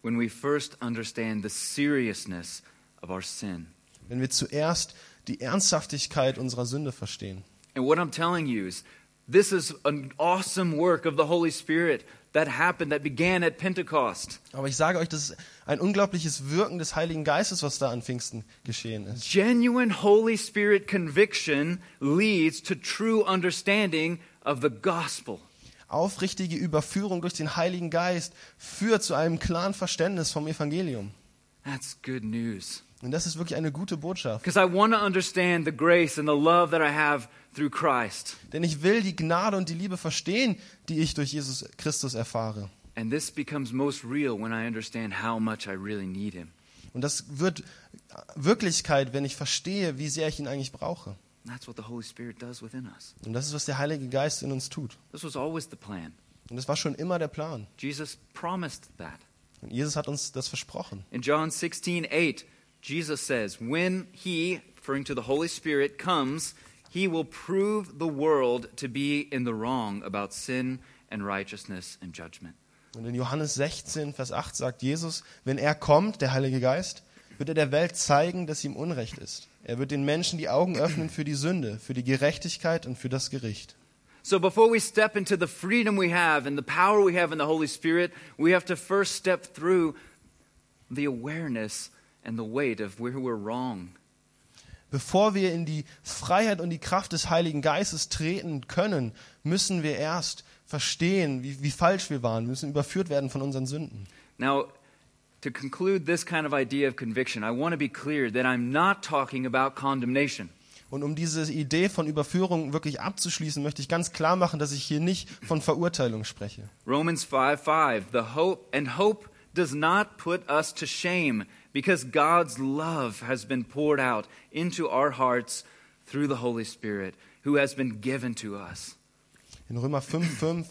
when we first understand the seriousness of our sin. wenn wir zuerst die Ernsthaftigkeit unserer Sünde verstehen. And what I'm telling you is this is an awesome work of the Holy Spirit that happened, that began at Pentecost. Aber ich sage euch, das ist ein unglaubliches Wirken des Heiligen Geistes, was da an Pfingsten geschehen ist. Genuine Holy Spirit conviction leads to true understanding of the gospel. Aufrichtige Überführung durch den Heiligen Geist führt zu einem klaren Verständnis vom Evangelium. That's good news. Und das ist wirklich eine gute Botschaft. Because I want to understand the grace and the love that I have through Christ. Denn ich will die Gnade und die Liebe verstehen, die ich durch Jesus Christus erfahre. And this becomes most real when I understand how much I really need Him. Und das wird Wirklichkeit, wenn ich verstehe, wie sehr ich ihn eigentlich brauche. And that's what the Holy Spirit does within us. Und das ist, was der Heilige Geist in uns tut. This was always the plan. Und das war schon immer der Plan. Jesus promised that. Und Jesus hat uns das versprochen. In John 16, 8, Jesus says, When He, referring to the Holy Spirit, comes, He will prove the world to be in the wrong about sin and righteousness and judgment. Und in Johannes 16, Vers 8 sagt Jesus, wenn er kommt, der Heilige Geist, wird er der Welt zeigen, dass ihm Unrecht ist. Er wird den Menschen die Augen öffnen für die Sünde, für die Gerechtigkeit und für das Gericht. So before we step into the freedom we have and the power we have in the Holy Spirit, we have to first step through the awareness and the weight of where we're wrong. Bevor wir in die Freiheit und die Kraft des Heiligen Geistes treten können, müssen wir erst verstehen, wie, wie falsch wir waren, wir müssen überführt werden von unseren Sünden. Now, to conclude this kind of idea of conviction, I want to be clear that I'm not talking about condemnation. Und um diese Idee von Überführung wirklich abzuschließen, möchte ich ganz klar machen, dass ich hier nicht von Verurteilung spreche. Romans 5 5, the hope and hope does not put us to shame because God's love has been poured out into our hearts through the Holy Spirit who has been given to us. In Römer 5,5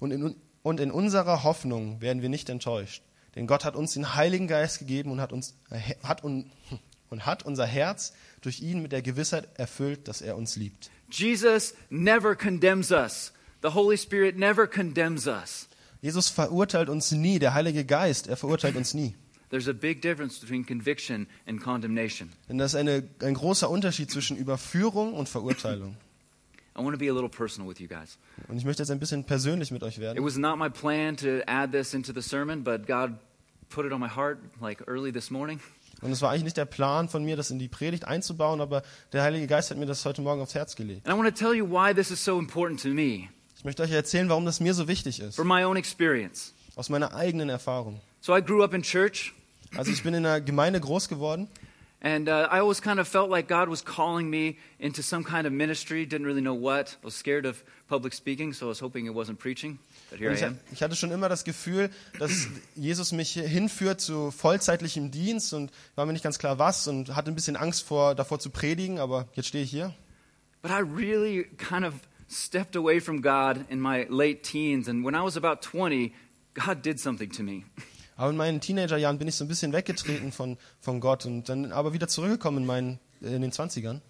und in, und in unserer Hoffnung werden wir nicht enttäuscht. Denn Gott hat uns den Heiligen Geist gegeben und hat, uns, äh, hat, un, [LAUGHS] und hat unser Herz durch ihn mit der Gewissheit erfüllt, dass er uns liebt. Jesus never condemns us. The Holy Spirit never condemns us. Jesus verurteilt uns nie, der Heilige Geist, er verurteilt uns nie. There's a big difference between conviction and condemnation. Denn das ist eine, ein großer Unterschied zwischen Überführung und Verurteilung. I want to be a little personal with you guys. Und ich möchte jetzt ein bisschen persönlich mit euch It werden. was not my plan to add this into the sermon, but God put it on my heart like early this morning. Und es war eigentlich nicht der Plan von mir, das in die Predigt einzubauen, aber der Heilige Geist hat mir das heute Morgen aufs Herz gelegt. And I want to tell you why this is so important to me Ich möchte euch erzählen, warum das mir so wichtig ist, from my own experience. aus meiner eigenen Erfahrung. So I grew up in church, Also ich bin in einer Gemeinde groß geworden and uh, I always kind of felt like God was calling me into some kind of ministry. Didn't really know what. I was scared of public speaking, so I was hoping it wasn't preaching. But here Und I ich, am. ich hatte schon immer das Gefühl, dass Jesus mich hinführt zu vollzeitlichem Dienst und war mir nicht ganz klar was und hatte ein bisschen Angst vor, davor zu predigen, aber jetzt stehe ich hier. But I really kind of stepped away from God in my late teens, and when I was about 20, God did something to me. [LAUGHS] Aber in meinen Teenagerjahren bin ich so ein bisschen weggetreten von, von Gott und dann aber wieder zurückgekommen in, meinen, in den 20ern.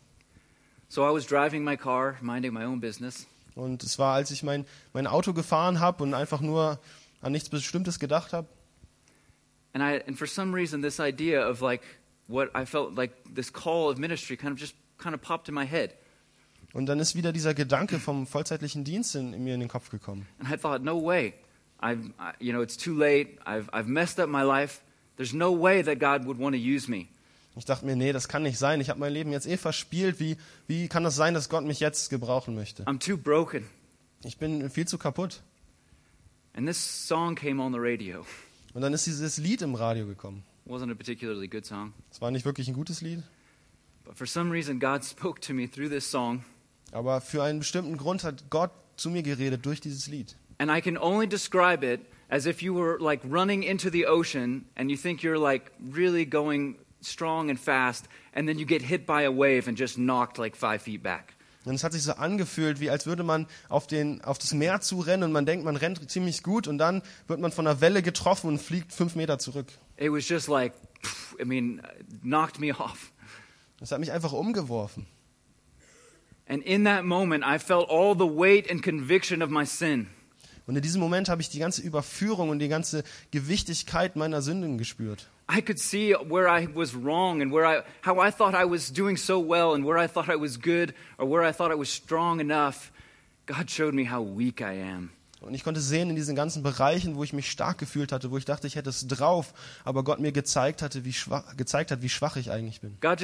So I was driving my car, minding my own business, Und es war, als ich mein, mein Auto gefahren habe und einfach nur an nichts Bestimmtes gedacht habe. and I and for some reason this idea of like what I felt like this call of ministry kind of just kind of popped in my head. Und dann ist wieder dieser Gedanke vom vollzeitlichen Dienst in, in mir in den Kopf gekommen. And I thought, no way. I've, you know, it's too late. I've, I've messed up my life. There's no way that God would want to use me. Ich dachte mir, nee, das kann nicht sein. Ich habe mein Leben jetzt eh verspielt. Wie, wie kann das sein, dass Gott mich jetzt gebrauchen möchte? I'm too broken. Ich bin viel zu kaputt. And this song came on the radio. Und dann ist dieses Lied im Radio gekommen. wasn't a particularly good song, Es war nicht wirklich ein gutes Lied, but for some reason God [LAUGHS] spoke to me through this song, aber für einen bestimmten Grund hat Gott zu mir geredet durch dieses Lied. and I can only describe it as if you were like running into the ocean and you think you're like really going strong and fast, and then you get hit by a wave and just knocked like five feet back. Und es hat sich so angefühlt, wie als würde man auf, den, auf das Meer zurennen und man denkt, man rennt ziemlich gut und dann wird man von einer Welle getroffen und fliegt fünf Meter zurück. It was just like, I mean, knocked me [LAUGHS] off. Das hat mich einfach umgeworfen. And in that moment, I felt all the weight and conviction of my sin. Und in diesem Moment habe ich die ganze Überführung und die ganze Gewichtigkeit meiner Sünden gespürt. I could see where I was wrong and where I, how I thought I was doing so well and where I thought I was good or where I thought I was strong enough. God showed me how weak I am. Und ich konnte sehen in diesen ganzen Bereichen, wo ich mich stark gefühlt hatte, wo ich dachte, ich hätte es drauf, aber Gott mir gezeigt, hatte, wie schwach, gezeigt hat, wie schwach ich eigentlich bin. Gott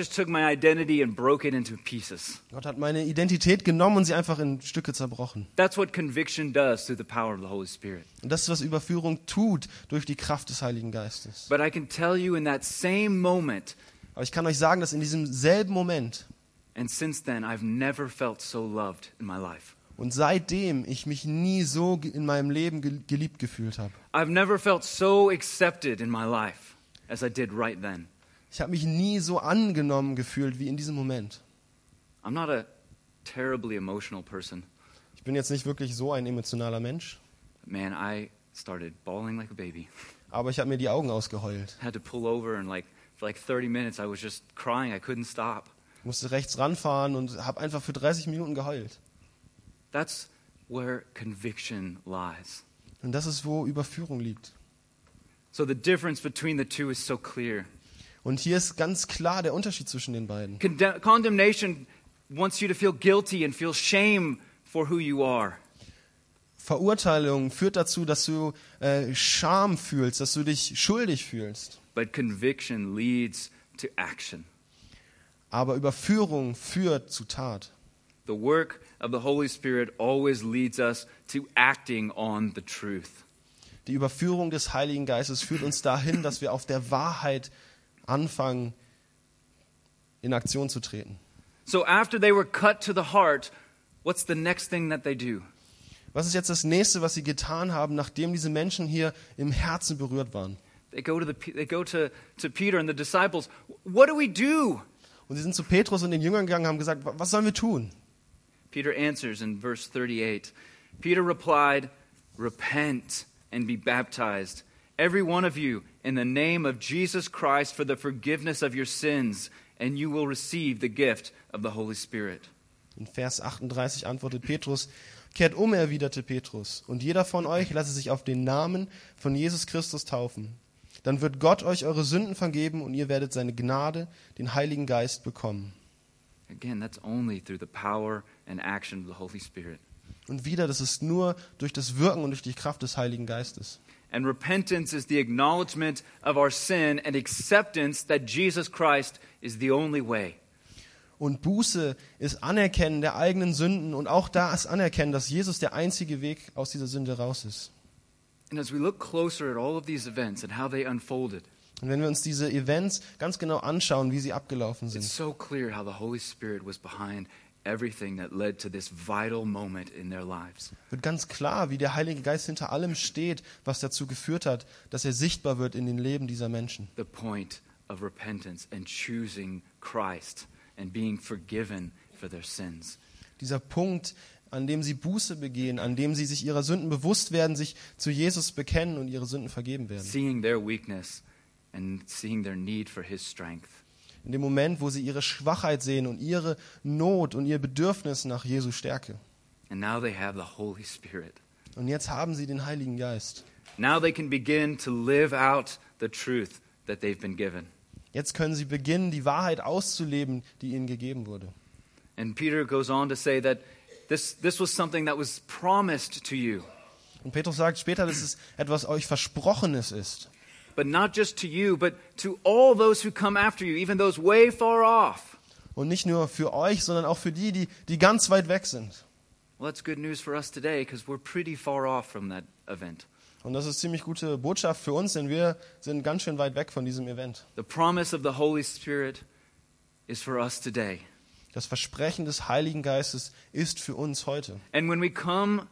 hat meine Identität genommen und sie einfach in Stücke zerbrochen. That's what conviction does through the power of the Holy Spirit. Und das ist, was Überführung tut durch die Kraft des Heiligen Geistes. But I can tell you in that same moment, Aber ich kann euch sagen, dass in diesem selben Moment and since then, I've never felt so loved in my life. Und seitdem ich mich nie so in meinem Leben ge- geliebt gefühlt habe. I've never felt so accepted in my life as I did right then. Ich habe mich nie so angenommen gefühlt wie in diesem Moment. I'm not a terribly emotional person. Ich bin jetzt nicht wirklich so ein emotionaler Mensch, Man, I started bawling like a baby. aber ich habe mir die Augen ausgeheult. had to pull over and like for like 30 minutes I was just crying. I couldn't stop. Ich musste rechts ranfahren und habe einfach für 30 Minuten geheult. That's where conviction lies. Und das ist, wo Überführung liegt. So the difference between the two is so clear. Und hier ist ganz klar der Unterschied zwischen den beiden. Conde- condemnation wants you to feel guilty and feel shame for who you are. Verurteilung führt dazu, dass du äh, Scham fühlst, dass du dich schuldig fühlst. But conviction leads to action. Aber Überführung führt zu Tat. The work of the Holy Spirit always leads us to acting on the truth. Die Überführung des Heiligen Geistes führt uns dahin, dass wir auf der Wahrheit anfangen, in Aktion zu treten. So after they were cut to the heart, what's the next thing that they do? Was ist jetzt das nächste, was sie getan haben, nachdem diese Menschen hier im Herzen berührt waren? They go to the they go to, to Peter and the disciples. What do we do? Und sie sind zu Petrus und den Jüngern gegangen und haben gesagt, was sollen wir tun? Peter answers in verse 38. Peter replied, Repent and be baptized, every one of you, in the name of Jesus Christ for the forgiveness of your sins, and you will receive the gift of the Holy Spirit. In Vers 38 antwortet Petrus, Kehrt um, erwiderte Petrus, und jeder von euch lasse sich auf den Namen von Jesus Christus taufen. Dann wird Gott euch eure Sünden vergeben und ihr werdet seine Gnade, den Heiligen Geist bekommen. Again, that's only through the power and action of the Holy Spirit. Und wieder, das ist nur durch das Wirken und durch die Kraft des Heiligen Geistes. And repentance is the acknowledgement of our sin and acceptance that Jesus Christ is the only way. Und Buße ist Anerkennen der eigenen Sünden und auch da ist Anerkennen, dass Jesus der einzige Weg aus dieser Sünde raus ist. And as we look closer at all of these events and how they unfolded, Und wenn wir uns diese Events ganz genau anschauen, wie sie abgelaufen sind, It's so clear how the Holy Spirit was behind everything that led to this vital moment in their lives. wird ganz klar, wie der Heilige Geist hinter allem steht, was dazu geführt hat, dass er sichtbar wird in den Leben dieser Menschen. The point of repentance and choosing Christ and being forgiven for their sins. Dieser Punkt, an dem sie Buße begehen, an dem sie sich ihrer Sünden bewusst werden, sich zu Jesus bekennen und ihre Sünden vergeben werden. Seeing their weakness and seeing their need for his strength. In dem Moment, wo sie ihre Schwachheit sehen und ihre Not und ihr Bedürfnis nach Jesu Stärke. And now they have the Holy Spirit. Und jetzt haben sie den Heiligen Geist. Now they can begin to live out the truth that they've been given. Jetzt können sie beginnen, die Wahrheit auszuleben, die ihnen gegeben wurde. And Peter goes on to say that this, this was something that was promised to you. Und Petrus sagt später, dass es etwas euch Versprochenes ist. But not just to you, but to all those who come after you, even those way far off. Und nicht nur für euch, sondern auch für die, die, die ganz weit weg sind. Well, that's good news for us today because we're pretty far off from that event. Und das ist ziemlich gute Botschaft für uns, denn wir sind ganz schön weit weg von diesem Event. The promise of the Holy Spirit is for us today. Das Versprechen des Heiligen Geistes ist für uns heute. And when we come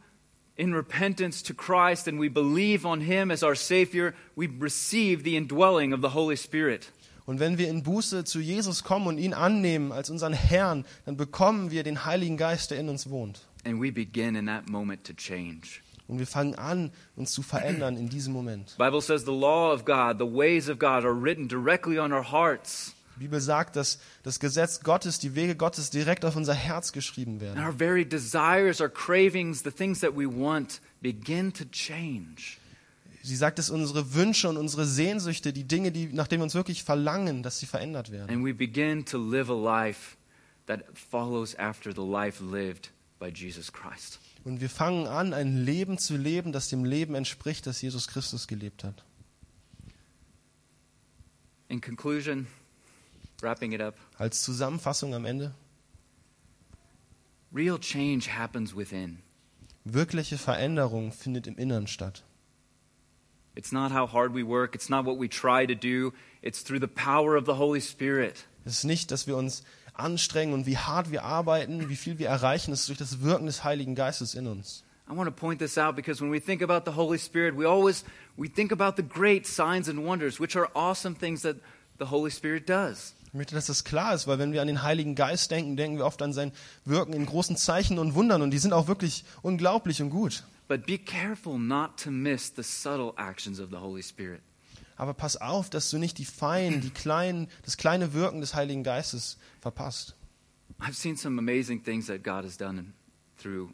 in repentance to Christ and we believe on Him as our Savior, we receive the indwelling of the Holy Spirit. Und wenn wir in Buße zu Jesus kommen und ihn annehmen als unseren Herrn, dann bekommen wir den Heiligen Geist, der in uns wohnt. And we begin in that moment to change. Und wir fangen an, uns zu verändern in diesem Moment. Bible says the law of God, the ways of God are written directly on our hearts. Die Bibel sagt, dass das Gesetz Gottes, die Wege Gottes direkt auf unser Herz geschrieben And werden. our very desires, our cravings, the things that we want begin to change. Sie sagt, dass unsere Wünsche und unsere Sehnsüchte, die Dinge, die, nach denen wir uns wirklich verlangen, dass sie verändert werden. And we begin to live a life that follows after the life lived by Jesus Christ. Und wir fangen an, ein Leben zu leben, das dem Leben entspricht, das Jesus Christus gelebt hat. In conclusion, Als Zusammenfassung am Ende, real change happens within. wirkliche Veränderung findet im Innern statt. It's not how hard we work, it's not what we try to do, it's through the power of the Holy Spirit. Es ist nicht, dass wir uns anstrengen und wie hart wir arbeiten, wie viel wir erreichen, es ist durch das Wirken des Heiligen Geistes in uns. I want to point this out because when we think about the Holy Spirit, we always we think about the great signs and wonders, which are awesome things that the Holy Spirit does. Ich möchte, dass das klar ist, weil wenn wir an den Heiligen Geist denken, denken wir oft an sein Wirken in großen Zeichen und Wundern und die sind auch wirklich unglaublich und gut. But be careful not to miss the subtle actions of the Holy Spirit. Aber pass auf, dass du nicht die feinen, die kleinen, das kleine Wirken des Heiligen Geistes verpasst. I've seen some amazing things that God has done through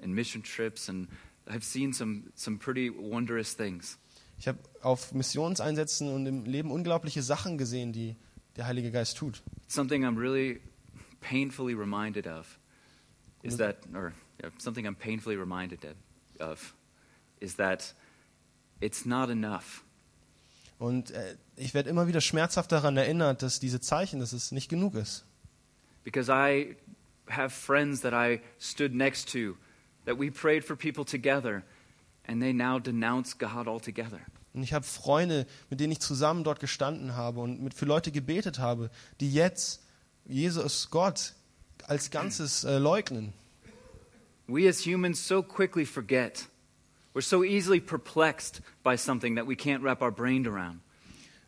in mission trips, and I've seen some some pretty wondrous things. Ich habe auf Missionseinsätzen und im Leben unglaubliche Sachen gesehen, die der Heilige Geist tut. Something I'm really painfully reminded of is that, or yeah, something I'm painfully reminded of, is that it's not enough. Und äh, ich werde immer wieder schmerzhaft daran erinnert, dass diese Zeichen, dass es nicht genug ist. Because I have friends that I stood next to, that we prayed for people together, and they now denounce God altogether. Und ich habe Freunde, mit denen ich zusammen dort gestanden habe und mit, für Leute gebetet habe, die jetzt Jesus Gott als Ganzes äh, leugnen. We as humans so quickly forget. We're so easily perplexed by something that we can't wrap our brain around.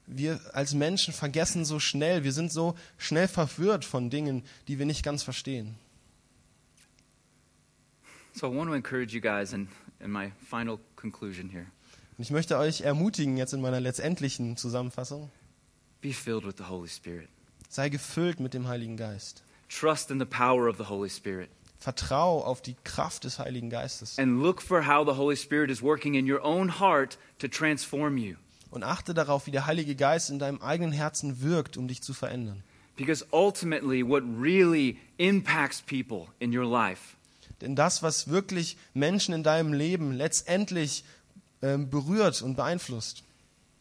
Wir als Menschen vergessen so schnell, wir sind so schnell verwirrt von Dingen, die wir nicht ganz verstehen. So I want to encourage you guys in, in my final conclusion here Und ich möchte euch ermutigen, jetzt in meiner letztendlichen Zusammenfassung, be filled with the Holy Spirit. sei gefüllt mit dem Heiligen Geist. Trust in the power of the Holy Spirit. Vertrau auf die Kraft des Heiligen Geistes And look for how the Holy Spirit is working in your own heart to transform you. und achte darauf, wie der Heilige Geist in deinem eigenen Herzen wirkt, um dich zu verändern. Because ultimately, what really impacts people in your life Denn das, was wirklich Menschen in deinem Leben letztendlich ähm, berührt und beeinflusst,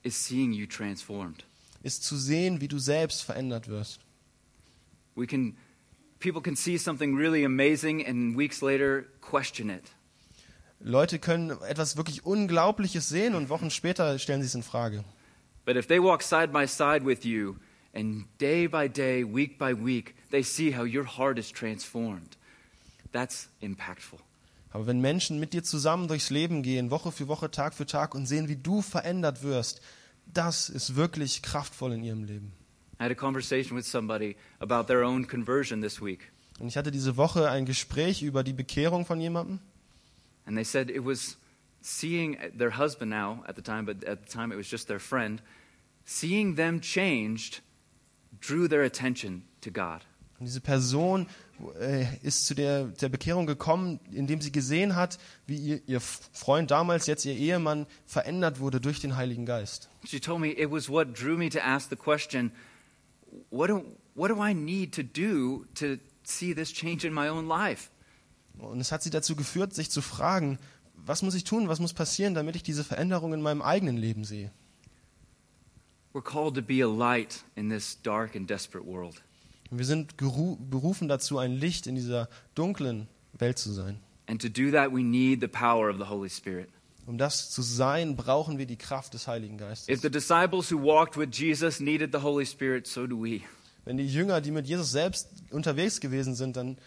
is seeing you transformed. ist zu sehen, wie du selbst verändert wirst. We can, people can see something really amazing and weeks later question it. Leute können etwas wirklich Unglaubliches sehen und Wochen später stellen sie es in Frage. But if they walk side by side with you, and day by day, week by week, they see how your heart is transformed, that's impactful. Aber wenn Menschen mit dir zusammen durchs Leben gehen, Woche für Woche, Tag für Tag und sehen, wie du verändert wirst, das ist wirklich kraftvoll in ihrem Leben. I had a conversation with somebody about their own conversion this week, Und ich hatte diese Woche ein Gespräch über die Bekehrung von jemandem. and they said it was seeing their husband now at the time, but at the time it was just their friend, seeing them changed drew their attention to God. Und diese Person ist zu der, der Bekehrung gekommen, indem sie gesehen hat, wie ihr, ihr Freund damals, jetzt ihr Ehemann, verändert wurde durch den Heiligen Geist. She told me it was what drew me to ask the question what do, what do I need to do to see this change in my own life? Und es hat sie dazu geführt, sich zu fragen, was muss ich tun, was muss passieren, damit ich diese Veränderung in meinem eigenen Leben sehe. We're called to be a light in this dark and desperate world. Wir sind berufen dazu, ein Licht in dieser dunklen Welt zu sein. And to do that, we need the power of the Holy Spirit. Um das zu sein, brauchen wir die Kraft des Heiligen If Geistes. the disciples who walked with Jesus needed the Holy Spirit, so do we. Wenn die Jünger, die mit Jesus selbst unterwegs gewesen sind, dann,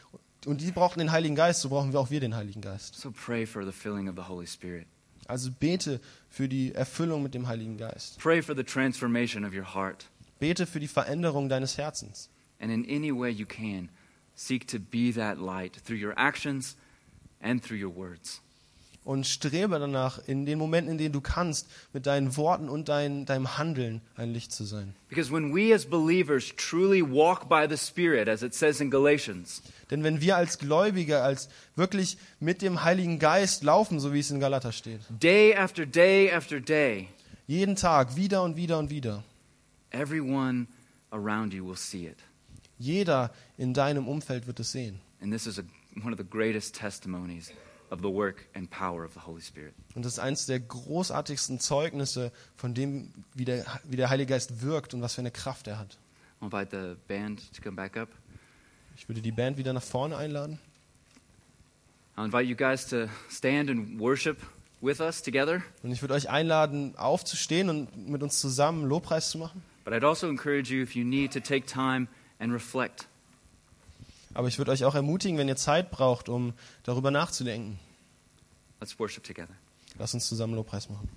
und die brauchten den Heiligen Geist, so brauchen wir auch wir den Heiligen Geist. So pray for the filling of the Holy Spirit. Also bete für die Erfüllung mit dem Heiligen Geist. Pray for the transformation of your heart. Bete für die Veränderung deines Herzens. And in any way you can, seek to be that light through your actions and through your words. Und strebe danach, in den Momenten, in denen du kannst, mit deinen Worten und dein, deinem Handeln ein Licht zu sein. Because when we as believers truly walk by the Spirit, as it says in Galatians, Denn wenn wir als Gläubige, als wirklich mit dem Heiligen Geist laufen, so wie es in Galater steht, day after day after day, jeden Tag, wieder und wieder und wieder, everyone around you will see it. Jeder in deinem Umfeld wird es sehen. And this is a, one of the greatest testimonies of the work and power of the Holy Spirit. Und das ist eines der großartigsten Zeugnisse von dem, wie der, wie der Heilige Geist wirkt und was für eine Kraft er hat. I'll invite the band to come back up. Ich würde die Band wieder nach vorne einladen. I'll invite you guys to stand and worship with us together. Und ich würde euch einladen, aufzustehen und mit uns zusammen Lobpreis zu machen. But I'd also encourage you, if you need, to take time and reflect. Aber ich würde euch auch ermutigen, wenn ihr Zeit braucht, um darüber nachzudenken. Let's worship together. Lasst uns zusammen Lobpreis machen.